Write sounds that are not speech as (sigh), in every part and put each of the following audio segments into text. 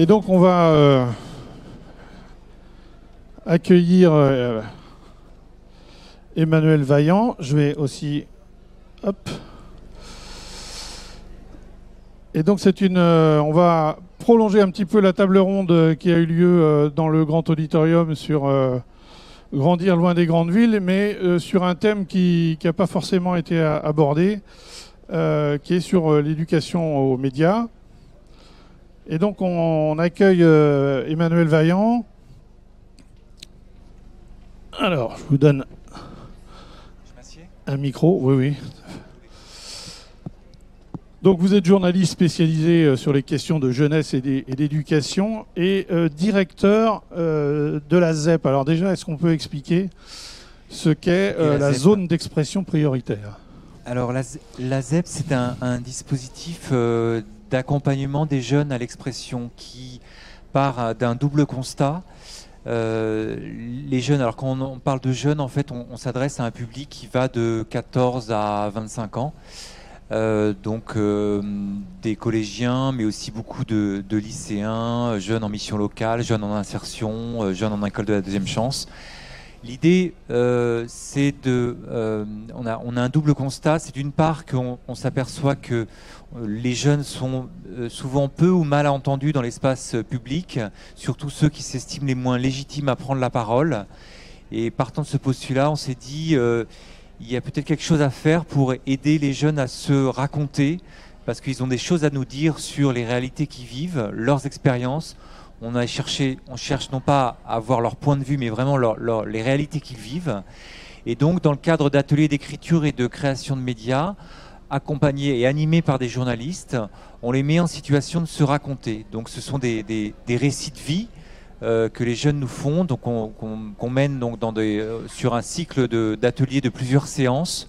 Et donc on va euh, accueillir euh, Emmanuel Vaillant. Je vais aussi... Hop. Et donc c'est une... euh, on va prolonger un petit peu la table ronde qui a eu lieu dans le grand auditorium sur grandir loin des grandes villes, mais sur un thème qui n'a pas forcément été abordé, qui est sur l'éducation aux médias. Et donc on, on accueille euh, Emmanuel Vaillant. Alors, je vous donne un micro, oui, oui. Donc vous êtes journaliste spécialisé euh, sur les questions de jeunesse et d'é- et d'éducation et euh, directeur euh, de la ZEP. Alors déjà, est-ce qu'on peut expliquer ce qu'est euh, la zone d'expression prioritaire? Alors la, ZEP, c'est un, un dispositif d'accompagnement des jeunes à l'expression qui part euh, d'un double constat. Euh, les jeunes, alors quand on, parle de jeunes, en fait, on, s'adresse à un public qui va de 14 à 25 ans. Euh, donc des collégiens, mais aussi beaucoup de, lycéens, jeunes en mission locale, jeunes en insertion, jeunes en école de la deuxième chance. L'idée, c'est de, on, a, on a un double constat. C'est d'une part qu'on on s'aperçoit que les jeunes sont euh, souvent peu ou mal entendus dans l'espace euh, public, surtout ceux qui s'estiment les moins légitimes à prendre la parole. Et partant de ce postulat, on s'est dit, euh, il y a peut-être quelque chose à faire pour aider les jeunes à se raconter, parce qu'ils ont des choses à nous dire sur les réalités qu'ils vivent, leurs expériences. On a cherché, on cherche non pas à avoir leur point de vue, mais vraiment les réalités qu'ils vivent. Et donc, dans le cadre d'ateliers d'écriture et de création de médias, accompagnés et animés par des journalistes, on les met en situation de se raconter. Donc, ce sont des, récits de vie euh, que les jeunes nous font, donc on- qu'on mène donc euh, sur un cycle de- d'ateliers de, plusieurs séances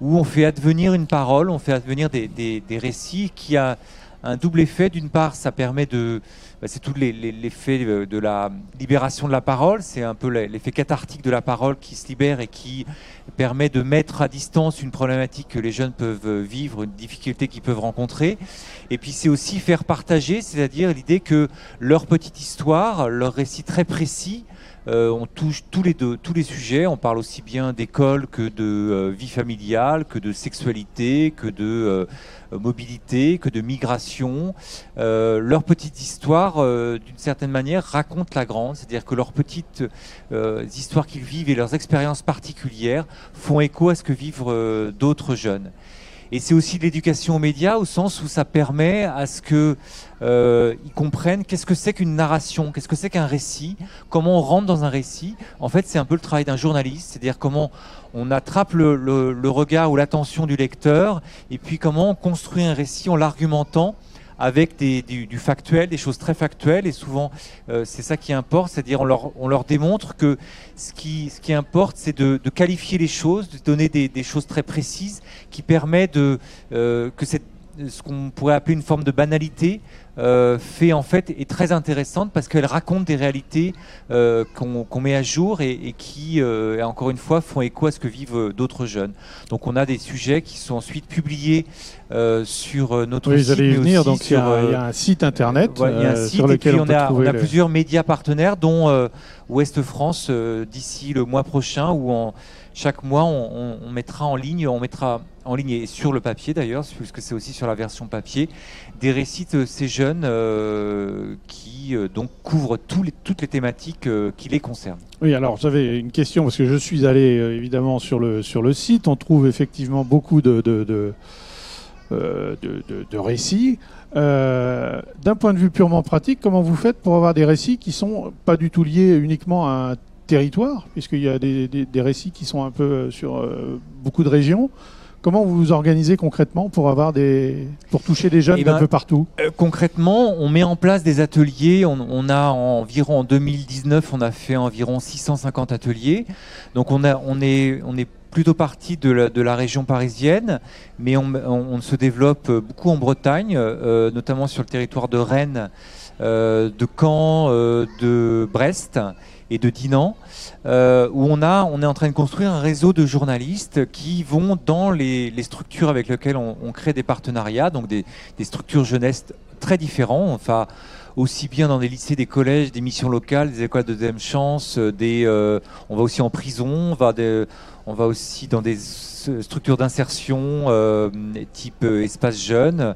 où on fait advenir une parole, on fait advenir des récits qui a un double effet. D'une part, ça permet de, bah, c'est tout l'effet de, de la libération de la parole, c'est un peu l'effet cathartique de la parole qui se libère et qui permet de mettre à distance une problématique que les jeunes peuvent vivre, une difficulté qu'ils peuvent rencontrer. Et puis c'est aussi faire partager, c'est-à-dire l'idée que leur petite histoire, leur récit très précis, euh, on touche tous les, deux, tous les sujets, on parle aussi bien d'école que de euh, vie familiale, que de sexualité, que de euh, mobilité, que de migration. Leur petite histoire, d'une certaine manière, raconte la grande, c'est-à-dire que leurs petites histoires qu'ils vivent et leurs expériences particulières font écho à ce que vivent d'autres jeunes. Et c'est aussi l'éducation aux médias au sens où ça permet à ce que euh, ils comprennent qu'est-ce que c'est qu'une narration, qu'est-ce que c'est qu'un récit, comment on rentre dans un récit. En fait, c'est un peu le travail d'un journaliste, c'est-à-dire comment on attrape le- le regard ou l'attention du lecteur, et puis comment on construit un récit en l'argumentant avec du, factuel, des choses très factuelles, et souvent euh, c'est ça qui importe, c'est-à-dire on leur, on leur démontre que ce qui, ce qui importe, c'est de, qualifier les choses, de donner des, des choses très précises qui permet de euh, que cette, ce qu'on pourrait appeler une forme de banalité euh, fait en fait est très intéressante parce qu'elle raconte des réalités euh, qu'on met à jour et, et qui euh, encore une fois font écho à ce que vivent d'autres jeunes. Donc on a des sujets qui sont ensuite publiés sur notre Oui, site. y venir. Donc il y, a, sur, il y a un site internet voilà, il y a un site sur lequel on, a, on plusieurs médias partenaires, dont Ouest France d'ici le mois prochain, où en, chaque mois on, on- on mettra en ligne, on mettra en ligne et sur le papier d'ailleurs, puisque c'est aussi sur la version papier, des récits de ces jeunes euh, qui euh, donc couvrent toutes les thématiques euh, qui les concernent. Oui, alors j'avais une question parce que je suis allé évidemment sur le, site. On trouve effectivement beaucoup de, récits. D'un point de vue purement pratique, comment vous faites pour avoir des récits qui sont pas du tout liés uniquement à un territoire, puisqu'il y a des, récits qui sont un peu sur beaucoup de régions Comment vous vous organisez concrètement pour avoir des pour toucher des jeunes Eh d'un ben, peu partout? Euh, concrètement, on met en place des ateliers. On, on a environ en 2019, on a fait environ 650 ateliers. Donc on a, on est, on est plutôt parti de la, de la région parisienne, mais on, on- on se développe beaucoup en Bretagne, euh, notamment sur le territoire de Rennes, euh, de Caen, euh, de Brest et de Dinan, euh, où on, a, on est en train de construire un réseau de journalistes qui vont dans les, structures avec lesquelles on, crée des partenariats, donc des, structures jeunesse très différents. Enfin, aussi bien dans des lycées, des collèges, des missions locales, des écoles de deuxième chance, des, on va aussi en prison, on va, aussi dans des structures d'insertion type espace jeune.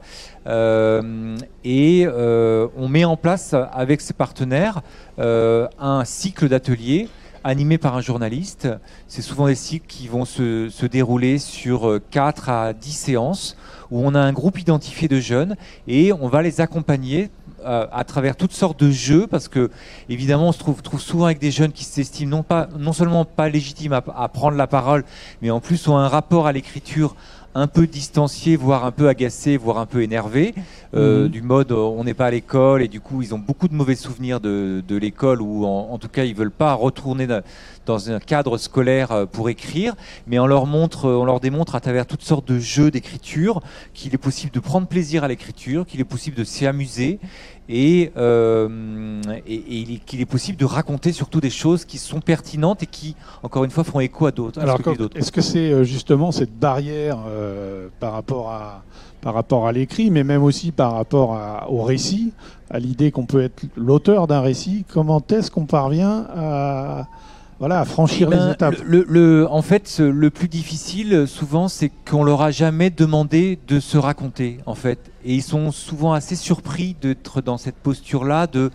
et on met en place avec ses partenaires un cycle d'ateliers animé par un journaliste. C'est souvent des cycles qui vont se, dérouler sur 4 à 10 séances où on a un groupe identifié de jeunes et on va les accompagner euh, à travers toutes sortes de jeux, parce que évidemment on se trouve, trouve souvent avec des jeunes qui s'estiment non, pas, non seulement pas légitimes à, à, prendre la parole, mais en plus ont un rapport à l'écriture un peu distancié, voire un peu agacé, voire un peu énervé, euh, mhm. du mode euh, on n'est pas à l'école et du coup ils ont beaucoup de mauvais souvenirs de, de l'école ou en, tout cas ils veulent pas retourner dans un cadre scolaire euh, pour écrire, mais on leur montre, on leur démontre à travers toutes sortes de jeux d'écriture qu'il est possible de prendre plaisir à l'écriture, qu'il est possible de s'y amuser et, euh, et, qu'il est possible de raconter surtout des choses qui sont pertinentes et qui, encore une fois, font écho à d'autres. Alors, est-ce que c'est euh, justement cette barrière euh, par rapport à par rapport à l'écrit, mais même aussi par rapport à, au récit, à l'idée qu'on peut être l'auteur d'un récit Comment est-ce qu'on parvient à voilà, franchir eh les ben, étapes. Le, en fait, le plus difficile, souvent, c'est qu'on leur a jamais demandé de se raconter, en fait. Et ils sont souvent assez surpris d'être dans cette posture-là de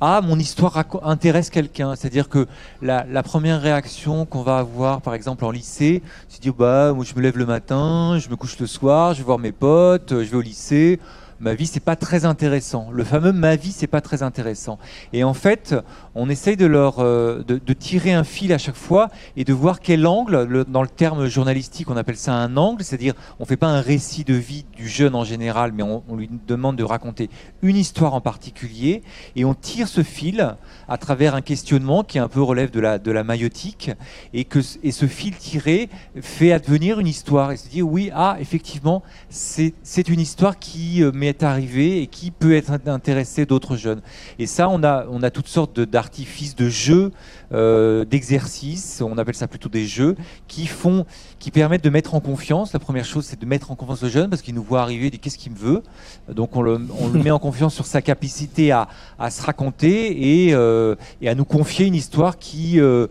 ah, mon histoire intéresse quelqu'un. C'est-à-dire que la, la, première réaction qu'on va avoir, par exemple, en lycée, c'est de dire bah, moi, je me lève le matin, je me couche le soir, je vais voir mes potes, je vais au lycée ma vie c'est pas très intéressant. Le fameux ma vie c'est pas très intéressant. Et en fait, on essaye de leur euh, de, tirer un fil à chaque fois et de voir quel angle. dans le terme journalistique, on appelle ça un angle, c'est-à-dire on fait pas un récit de vie du jeune en général, mais on, lui demande de raconter une histoire en particulier et on tire ce fil à travers un questionnement qui un peu relève de la de la maïotique et que et ce fil tiré fait advenir une histoire et se dit oui ah effectivement c'est une histoire qui euh, met arrivé et qui peut être intéressé d'autres jeunes. Et ça, on a, on a toutes sortes d'artifices de, jeux, euh, d'exercices, on appelle ça plutôt des jeux, qui font, qui permettent de mettre en confiance. La première chose, c'est de mettre en confiance le jeune parce qu'il nous voit arriver, il dit qu'est-ce qu'il me veut? Donc on le, on le, (laughs) met en confiance sur sa capacité à, à se raconter et, euh, et, à nous confier une histoire qui, euh,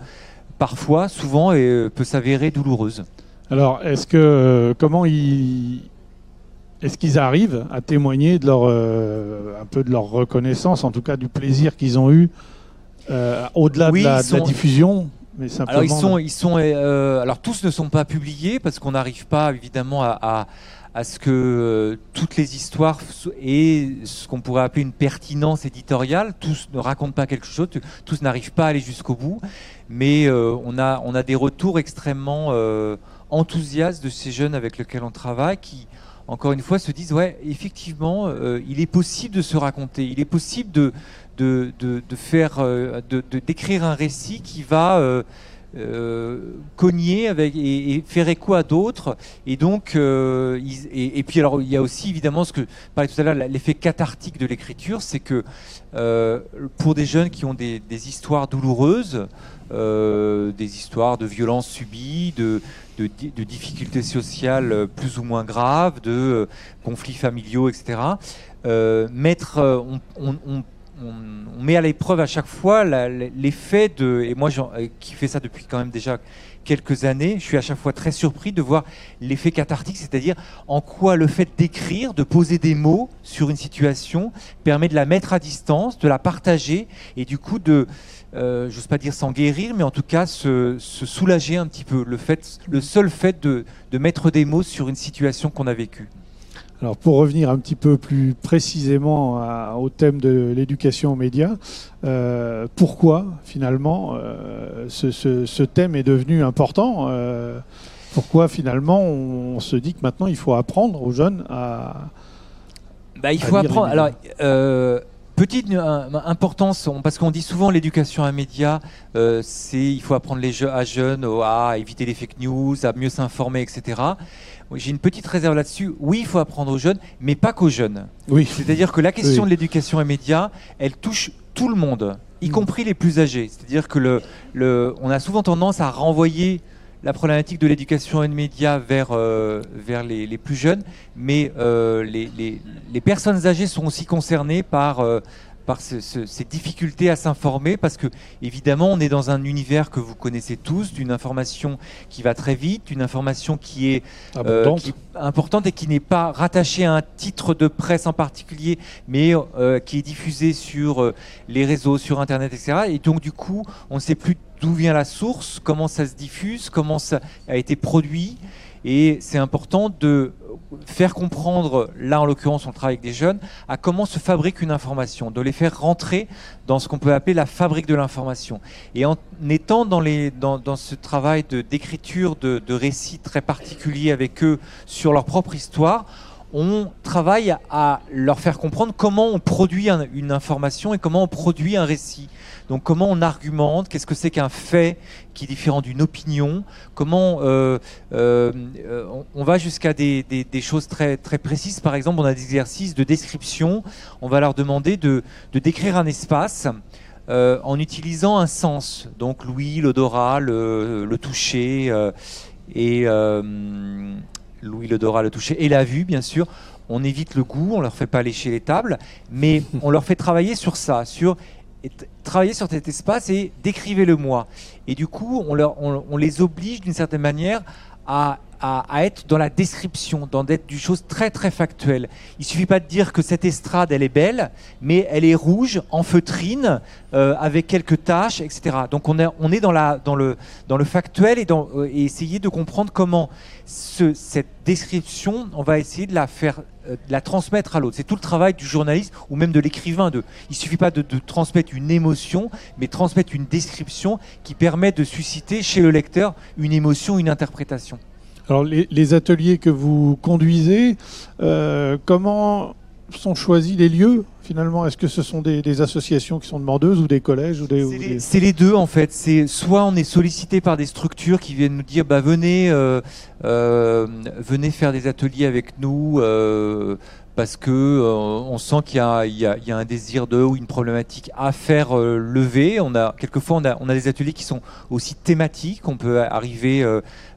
parfois, souvent, peut s'avérer douloureuse. Alors, est-ce que comment il, est-ce qu'ils arrivent à témoigner de leur, euh, un peu de leur reconnaissance, en tout cas du plaisir qu'ils ont eu euh, au-delà de, la, diffusion mais alors ils sont, ils sont, euh, alors tous ne sont pas publiés parce qu'on n'arrive pas évidemment à, à, ce que toutes les histoires aient ce qu'on pourrait appeler une pertinence éditoriale. Tous ne racontent pas quelque chose, tous n'arrivent pas à aller jusqu'au bout, mais on a, on a des retours extrêmement enthousiastes de ces jeunes avec lesquels on travaille qui encore une fois, se disent ouais, effectivement, euh, il est possible de se raconter, il est possible de, de, faire, euh, de, d'écrire un récit qui va euh, cogner avec et, faire écho à d'autres. Et donc, et, puis alors, il y a aussi évidemment ce que parlais tout à l'heure, l'effet cathartique de l'écriture, c'est que pour des jeunes qui ont des, histoires douloureuses, des histoires de violences subies, de, de, difficultés sociales euh, plus ou moins graves, de euh, conflits familiaux, etc. Euh, mettre, on, met à l'épreuve à chaque fois l'effet de, et moi qui fais ça depuis quand même déjà quelques années, je suis à chaque fois très surpris de voir l'effet cathartique, c'est-à-dire en quoi le fait d'écrire, de poser des mots sur une situation permet de la mettre à distance, de la partager et du coup de euh, j'ose pas dire s'en guérir, mais en tout cas se, soulager un petit peu. Le, fait, le seul fait de, mettre des mots sur une situation qu'on a vécue. Alors pour revenir un petit peu plus précisément au thème de l'éducation aux médias, euh, pourquoi finalement euh, ce, thème est devenu important Pourquoi finalement on, se dit que maintenant il faut apprendre aux jeunes à... Bah, il faut apprendre. Alors, Petite importance, parce qu'on dit souvent l'éducation à médias, euh, c'est il faut apprendre les à jeunes à éviter les fake news, à mieux s'informer, etc. J'ai une petite réserve là-dessus. Oui, il faut apprendre aux jeunes, mais pas qu'aux jeunes. Oui. C'est-à-dire que la question de l'éducation à médias, elle touche tout le monde, y mm. compris les plus âgés. C'est-à-dire que le, le, on a souvent tendance à renvoyer la problématique de l'éducation et des médias vers, euh, vers les, les, plus jeunes, mais euh, les, les, les, personnes âgées sont aussi concernées par, euh, par ce, ce, ces difficultés à s'informer, parce que évidemment on est dans un univers que vous connaissez tous, d'une information qui va très vite, d'une information qui est, qui est, importante et qui n'est pas rattachée à un titre de presse en particulier, mais qui est diffusée sur les réseaux, sur Internet, etc. Et donc du coup on ne sait plus d'où vient la source, comment ça se diffuse, comment ça a été produit. Et c'est important de faire comprendre, là en l'occurrence on travaille avec des jeunes, à comment se fabrique une information, de les faire rentrer dans ce qu'on peut appeler la fabrique de l'information. Et en étant dans, les, dans, dans ce travail d'écriture de, de, de récits très particuliers avec eux sur leur propre histoire, on travaille à leur faire comprendre comment on produit un, une information et comment on produit un récit. Donc comment on argumente, qu'est-ce que c'est qu'un fait qui est différent d'une opinion, comment euh, euh, on, va jusqu'à des, choses très, très précises. Par exemple, on a des exercices de description, on va leur demander de, décrire un espace. Euh, en utilisant un sens, donc l'ouïe, l'odorat, le, le, toucher euh, et l'ouïe, l'odorat, le toucher et la vue, bien sûr. On évite le goût, on leur fait pas lécher les tables, mais (laughs) on leur fait travailler sur ça, sur travailler sur cet espace et décrivez le moi. Et du coup, on, leur, on, on les oblige d'une certaine manière à, à, être dans la description, dans d'être du chose très très factuelle. Il suffit pas de dire que cette estrade elle est belle, mais elle est rouge, en feutrine, euh, avec quelques taches, etc. Donc on est, on est dans, la, dans, le, dans le factuel et, dans, euh, et essayer de comprendre comment ce, cette description, on va essayer de la faire, euh, la transmettre à l'autre. C'est tout le travail du journaliste ou même de l'écrivain. De, il suffit pas de, de transmettre une émotion, mais transmettre une description qui permet de susciter chez le lecteur une émotion, une interprétation. Alors les, les, ateliers que vous conduisez, euh, comment sont choisis les lieux finalement? Est-ce que ce sont des, des, associations qui sont demandeuses ou des collèges ou des, C'est les, des... les, deux en fait. C'est soit on est sollicité par des structures qui viennent nous dire bah venez euh, euh, venez faire des ateliers avec nous euh, parce que on sent qu'il y, y, y, a un désir de ou une problématique à faire lever. On a quelquefois on a, on a des ateliers qui sont aussi thématiques. On peut arriver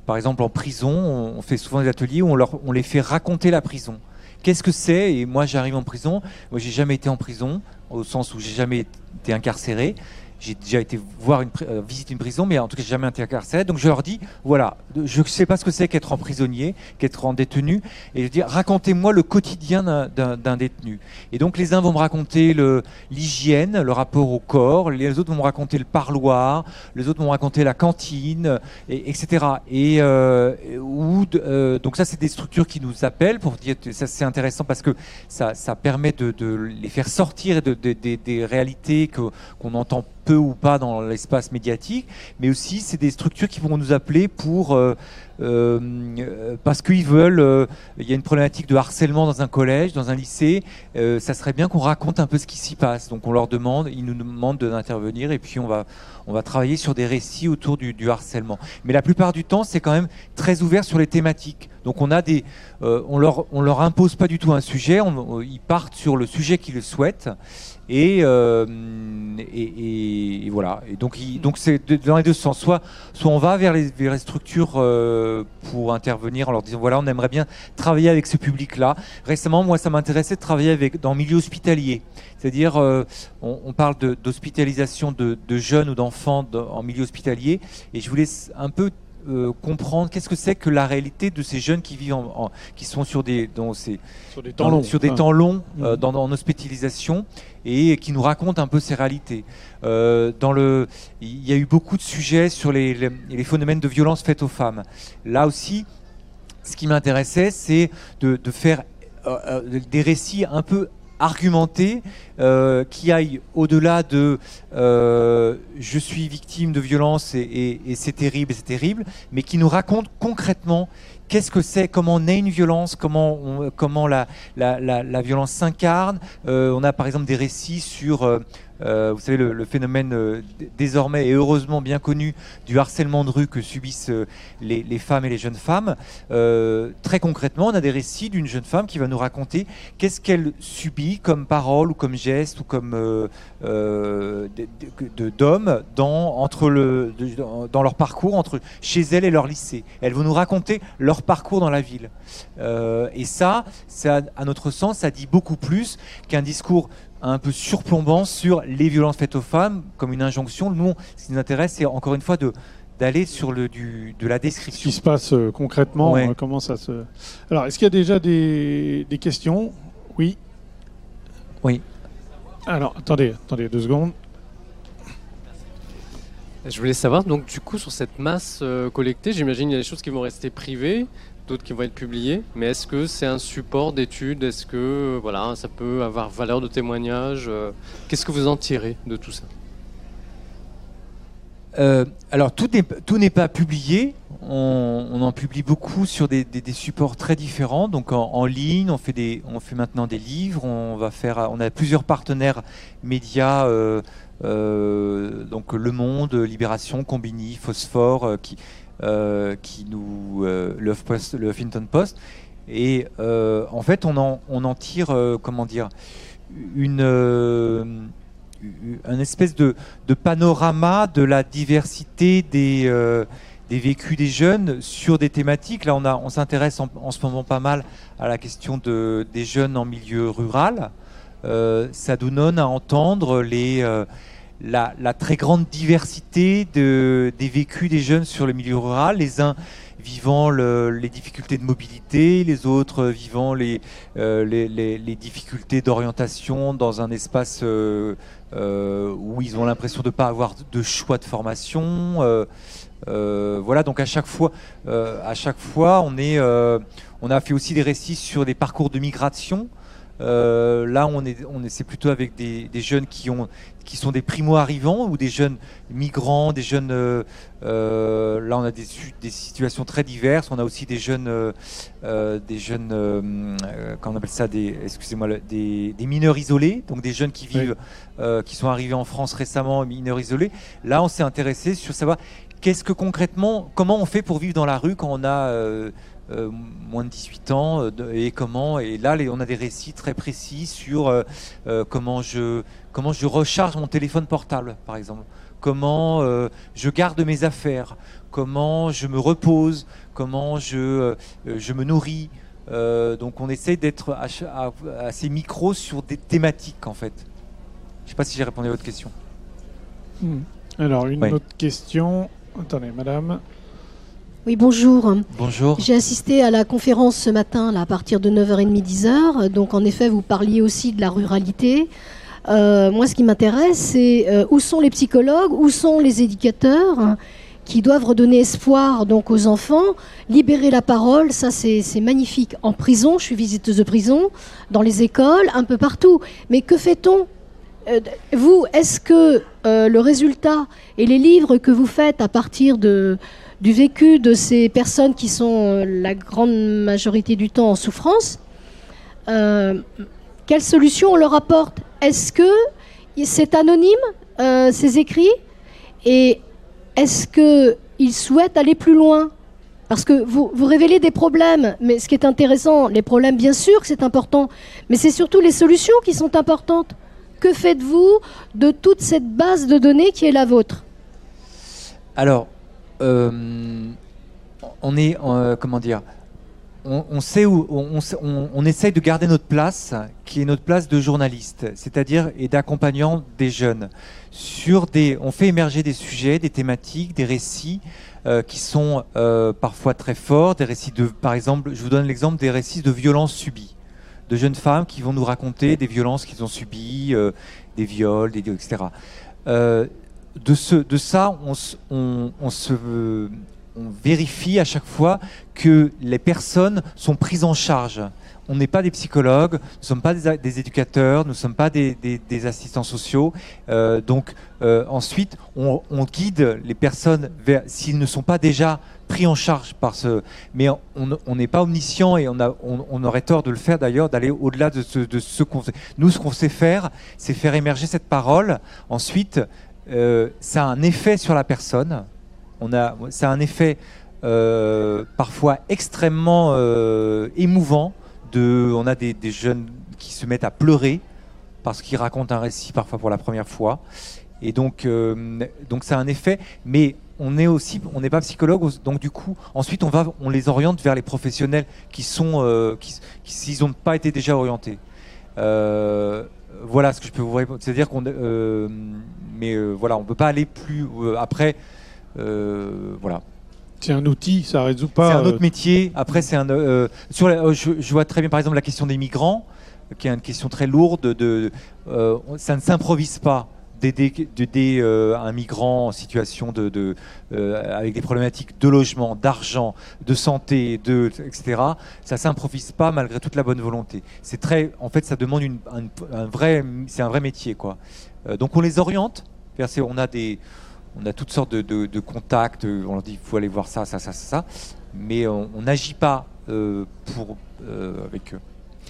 par exemple en prison. On fait souvent des ateliers où on, les fait raconter la prison. Qu'est-ce que c'est? Et moi j'arrive en prison. Moi j'ai jamais été en prison au sens où j'ai jamais été incarcéré j'ai déjà été voir une, euh, une prison, mais en tout cas, j'ai jamais été incarcéré. Donc, je leur dis, voilà, je ne sais pas ce que c'est qu'être en prisonnier, qu'être en détenu, et je dis, racontez-moi le quotidien d'un détenu. Et donc, les uns vont me raconter l'hygiène, le, rapport au corps, les autres vont me raconter le parloir, les autres vont me raconter la cantine, et, etc. Et euh, euh, donc ça, c'est des structures qui nous appellent pour dire, ça c'est intéressant parce que ça, ça permet de, les faire sortir de, des réalités qu'on qu entend peu ou pas dans l'espace médiatique, mais aussi c'est des structures qui vont nous appeler pour euh, euh, parce qu'ils veulent. Euh, il y a une problématique de harcèlement dans un collège, dans un lycée. Ça serait bien qu'on raconte un peu ce qui s'y passe. Donc on leur demande, ils nous demandent d'intervenir et puis on va on va travailler sur des récits autour du, harcèlement. Mais la plupart du temps, c'est quand même très ouvert sur les thématiques. Donc on a des, on leur on leur impose pas du tout un sujet. Ils partent sur le sujet qu'ils souhaitent. Et, et, voilà. Donc, donc c'est dans les deux sens. Soit, soit on va vers les, structures pour intervenir en leur disant voilà, on aimerait bien travailler avec ce public-là. Récemment, moi, ça m'intéressait de travailler avec dans le milieu hospitalier. C'est-à-dire, euh, on, on, parle d'hospitalisation de, de, de, jeunes ou d'enfants en milieu hospitalier, et je voulais un peu euh, comprendre qu'est-ce que c'est que la réalité de ces jeunes qui vivent en, en, qui sont sur des dans ces, sur des temps longs, sur des temps longs euh, dans, en hospitalisation et qui nous racontent un peu ces réalités. Euh, dans le, il y a eu beaucoup de sujets sur les, phénomènes de violence faites aux femmes. Là aussi, ce qui m'intéressait, c'est de, faire euh, des récits un peu argumenté euh, qui aille au-delà de euh, je suis victime de violence et, et, c'est terrible, c'est terrible, mais qui nous raconte concrètement qu'est-ce que c'est, comment est une violence, comment, comment la, la, violence s'incarne? Euh, on a par exemple des récits sur euh, vous savez, le, phénomène euh, désormais et heureusement bien connu du harcèlement de rue que subissent euh, les, femmes et les jeunes femmes. très concrètement, on a des récits d'une jeune femme qui va nous raconter qu'est-ce qu'elle subit comme parole ou comme geste ou comme d'hommes dans, entre le, dans leur parcours entre chez elle et leur lycée. Elle va nous raconter leur parcours dans la ville. et ça, ça, à notre sens, ça dit beaucoup plus qu'un discours un peu surplombant sur les violences faites aux femmes comme une injonction. Nous, ce qui nous intéresse, c'est encore une fois de d'aller sur le du, de la description. Ce qui se passe euh, concrètement, euh, comment ça se. Alors, est-ce qu'il y a déjà des, des questions? Oui. Oui. Alors, attendez, attendez deux secondes. Je voulais savoir, donc du coup, sur cette masse euh, collectée, j'imagine qu'il y a des choses qui vont rester privées, d'autres qui vont être publiés. Mais est-ce que c'est un support d'étude Est-ce que voilà, ça peut avoir valeur de témoignage euh, Qu'est-ce que vous en tirez de tout ça? Euh, alors tout n'est pas publié, on, en publie beaucoup sur des, supports très différents, donc en, ligne, on fait, des, on fait maintenant des livres, on, va faire, on a plusieurs partenaires médias, euh, donc Le Monde, Libération, Combini, Phosphore, qui, euh, qui nous euh, le, Huffington Post. Et euh, en fait, on en, on en tire, comment dire, une, un espèce de, de, panorama de la diversité des, des vécus des jeunes sur des thématiques. Là, on, on s'intéresse en, en, ce moment pas mal à la question de, des jeunes en milieu rural. ça nous donne à entendre les la, très grande diversité de, des vécus des jeunes sur le milieu rural, les uns vivant les difficultés de mobilité, les autres vivant les, euh, difficultés d'orientation dans un espace euh, euh, où ils ont l'impression de ne pas avoir de choix de formation. voilà, donc à chaque fois, à chaque fois on, on a fait aussi des récits sur des parcours de migration. Là, on est, on c'est plutôt avec des, des, jeunes qui ont qui sont des primo-arrivants ou des jeunes migrants, des jeunes. Euh, euh, là, on a des, des, situations très diverses. On a aussi des jeunes, euh, des jeunes, comment on appelle ça, des, excusez-moi, des, mineurs isolés, donc des jeunes qui vivent, qui sont arrivés en France récemment, mineurs isolés. Là, on s'est intéressé sur savoir qu'est-ce que concrètement, comment on fait pour vivre dans la rue quand on a euh, moins de 18 ans euh, et comment et là on a des récits très précis sur euh, comment je comment je recharge mon téléphone portable par exemple. Comment je garde mes affaires. Comment je me repose. Comment je je me nourris. Donc on essaie d'être assez micro sur des thématiques en fait. Je sais pas si j'ai répondu à votre question. Hmm. alors une autre question. Attendez madame oui, bonjour. Bonjour. J'ai assisté à la conférence ce matin là, à partir de 9h30, 10h. Donc, en effet, vous parliez aussi de la ruralité. Euh, moi, ce qui m'intéresse, c'est euh, où sont les psychologues, où sont les éducateurs hein, qui doivent redonner espoir donc aux enfants, libérer la parole, ça c'est magnifique. En prison, je suis visiteuse de prison, dans les écoles, un peu partout. Mais que fait-on Vous, est-ce que le résultat et les livres que vous faites à partir du vécu de ces personnes qui sont euh, la grande majorité du temps en souffrance, euh, quelle solution on leur apporte? Est-ce que c'est anonyme, euh, ces écrits? Et est-ce qu'ils souhaitent aller plus loin? Parce que vous, vous révélez des problèmes, mais ce qui est intéressant, les problèmes, bien sûr que c'est important, mais c'est surtout les solutions qui sont importantes. Que faites-vous de toute cette base de données qui est la vôtre? Alors, euh, on est, euh, comment dire, on, sait où, on, essaye de garder notre place, qui est notre place de journaliste, c'est-à-dire et d'accompagnant des jeunes. Sur des, on fait émerger des sujets, des thématiques, des récits euh, qui sont parfois très forts, des récits de, par exemple, je vous donne l'exemple des récits de violences subies, de jeunes femmes qui vont nous raconter des violences qu'ils ont subies, des viols, etc de, ce, ça, on vérifie à chaque fois que les personnes sont prises en charge on n'est pas des psychologues, nous ne sommes pas des, éducateurs, nous ne sommes pas des, assistants sociaux. Euh, donc euh, ensuite, on, guide les personnes vers, s'ils ne sont pas déjà pris en charge par ce... Mais on n'est pas omniscient et on, a, on, aurait tort de le faire d'ailleurs, d'aller au-delà de ce, de ce qu'on sait. Nous, ce qu'on sait faire, c'est faire émerger cette parole. Ensuite, euh, ça a un effet sur la personne. On a, ça a un effet parfois extrêmement émouvant on a des, jeunes qui se mettent à pleurer parce qu'ils racontent un récit parfois pour la première fois. Et donc, euh, donc ça a un effet, mais on est aussi, on n'est pas psychologue, donc du coup, ensuite on va, on les oriente vers les professionnels qui sont, euh, qui, s'ils n'ont pas été déjà orientés. Euh, voilà ce que je peux vous répondre. C'est-à-dire qu'on, mais voilà, on peut pas aller plus après. voilà. C'est un outil, ça résout pas. C'est un autre euh, métier. Après, c'est un. Euh, sur euh, je, vois très bien, par exemple, la question des migrants, qui est une question très lourde. De, ça ne s'improvise pas d'aider un migrant en situation de, avec des problématiques de logement, d'argent, de santé, de, etc. Ça s'improvise pas malgré toute la bonne volonté. C'est très, en fait, ça demande une, un, vrai, c'est un vrai métier, quoi. donc on les oriente. On a des, on a toutes sortes de, contacts, on leur dit il faut aller voir ça, ça, ça, ça, mais on n'agit pas euh, pour, euh, avec eux.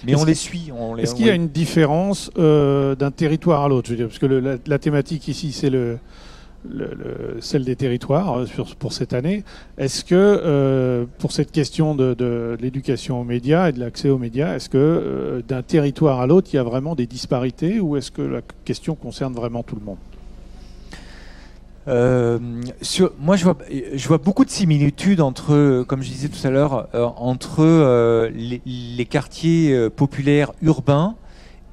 Mais on les suit. Est-ce qu'il y a une différence euh, d'un territoire à l'autre? Parce que la, thématique ici, c'est le, celle des territoires pour cette année. Est-ce que pour cette question de, de l'éducation aux médias et de l'accès aux médias, est-ce que d'un territoire à l'autre, il y a vraiment des disparités ou est-ce que la question concerne vraiment tout le monde? Euh, moi, je vois, beaucoup de similitudes entre, comme je disais tout à l'heure, euh, entre euh, les, quartiers populaires urbains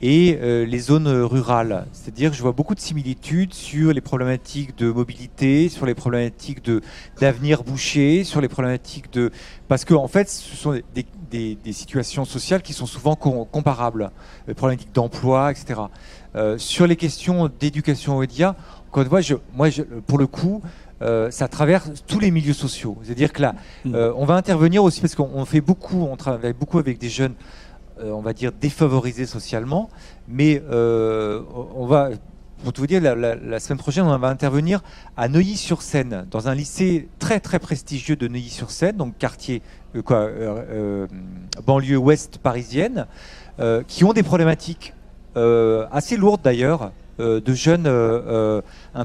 et les zones rurales. C'est-à-dire que je vois beaucoup de similitudes sur les problématiques de mobilité, sur les problématiques d'avenir bouché, sur les problématiques de parce que en fait, ce sont des situations sociales qui sont souvent comparables, les problématiques d'emploi, etc. sur les questions d'éducation aux médias, quand moi, je, moi pour le coup, euh, ça traverse tous les milieux sociaux. C'est-à-dire que là, hmm. euh, on va intervenir aussi parce qu'on fait beaucoup, on travaille beaucoup avec des jeunes, euh, on va dire défavorisés socialement, mais on va, pour tout vous dire, la, semaine prochaine, on va intervenir à Neuilly-sur-Seine, dans un lycée très très prestigieux de Neuilly-sur-Seine, donc quartier, quoi, banlieue ouest parisienne, qui ont des problématiques assez lourdes d'ailleurs de jeunes euh, euh, un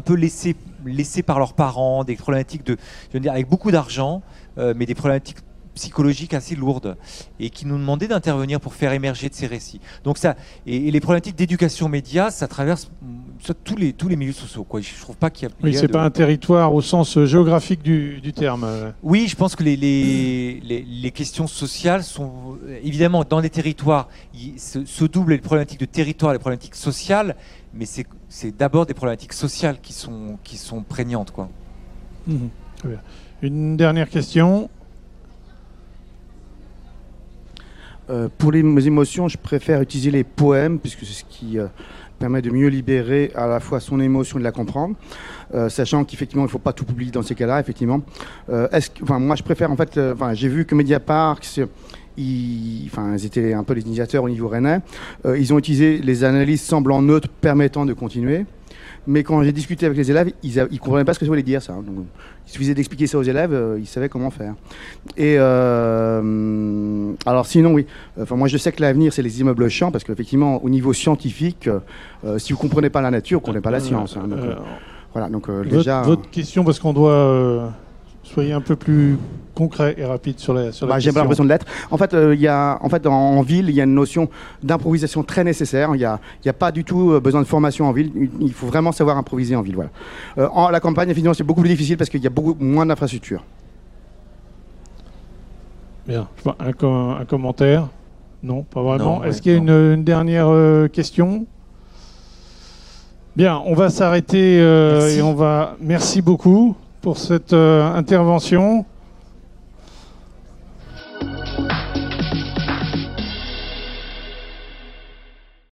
peu, laissés, par leurs parents, des problématiques de, je avec beaucoup d'argent, mais des problématiques psychologiques assez lourdes et qui nous demandaient d'intervenir pour faire émerger de ces récits. Donc ça et, les problématiques d'éducation média, ça traverse mm, tous les tous les milieux sociaux. Quoi. Je trouve pas qu'il y a. Oui, c'est pas un territoire au sens géographique du, du terme. Oui, je pense que les, les, les, questions sociales sont évidemment dans les territoires. Ce double les problématiques de territoire et les problématiques sociales, mais c'est d'abord des problématiques sociales qui sont qui sont prégnantes, quoi. Mmh. Une dernière question. Euh, pour les émotions, je préfère utiliser les poèmes, puisque c'est ce qui euh, permet de mieux libérer à la fois son émotion et de la comprendre, euh, sachant qu'effectivement, il ne faut pas tout publier dans ces cas-là, effectivement. moi, je préfère, en fait, j'ai vu que Mediapart, ils, ils étaient un peu les initiateurs au niveau rennais, ils ont utilisé les analyses semblant neutres permettant de continuer. Mais quand j'ai discuté avec les élèves, ils ne comprenaient pas ce que ça voulait dire, ça. Donc, il suffisait d'expliquer ça aux élèves, euh, ils savaient comment faire. Et euh, alors sinon, oui. Enfin, moi, je sais que l'avenir, c'est les immeubles champs, parce qu'effectivement, au niveau scientifique, euh, si vous comprenez pas la nature, vous comprenez pas la science. Hein. voilà. Donc déjà. Votre question, parce qu'on doit soyez un peu plus concret et rapide sur la, sur bah, J'ai l'impression de l'être. En fait, euh, y a, en fait, en, ville, il y a une notion d'improvisation très nécessaire. Il n'y a, a, pas du tout euh, besoin de formation en ville. Il faut vraiment savoir improviser en ville. Voilà. Euh, en la campagne, effectivement, c'est beaucoup plus difficile parce qu'il y a beaucoup moins d'infrastructures. Bien. Un, un, commentaire Non, pas vraiment. Est-ce qu'il y a une, dernière question? Bien, on va s'arrêter et on va. Merci beaucoup pour cette euh, intervention.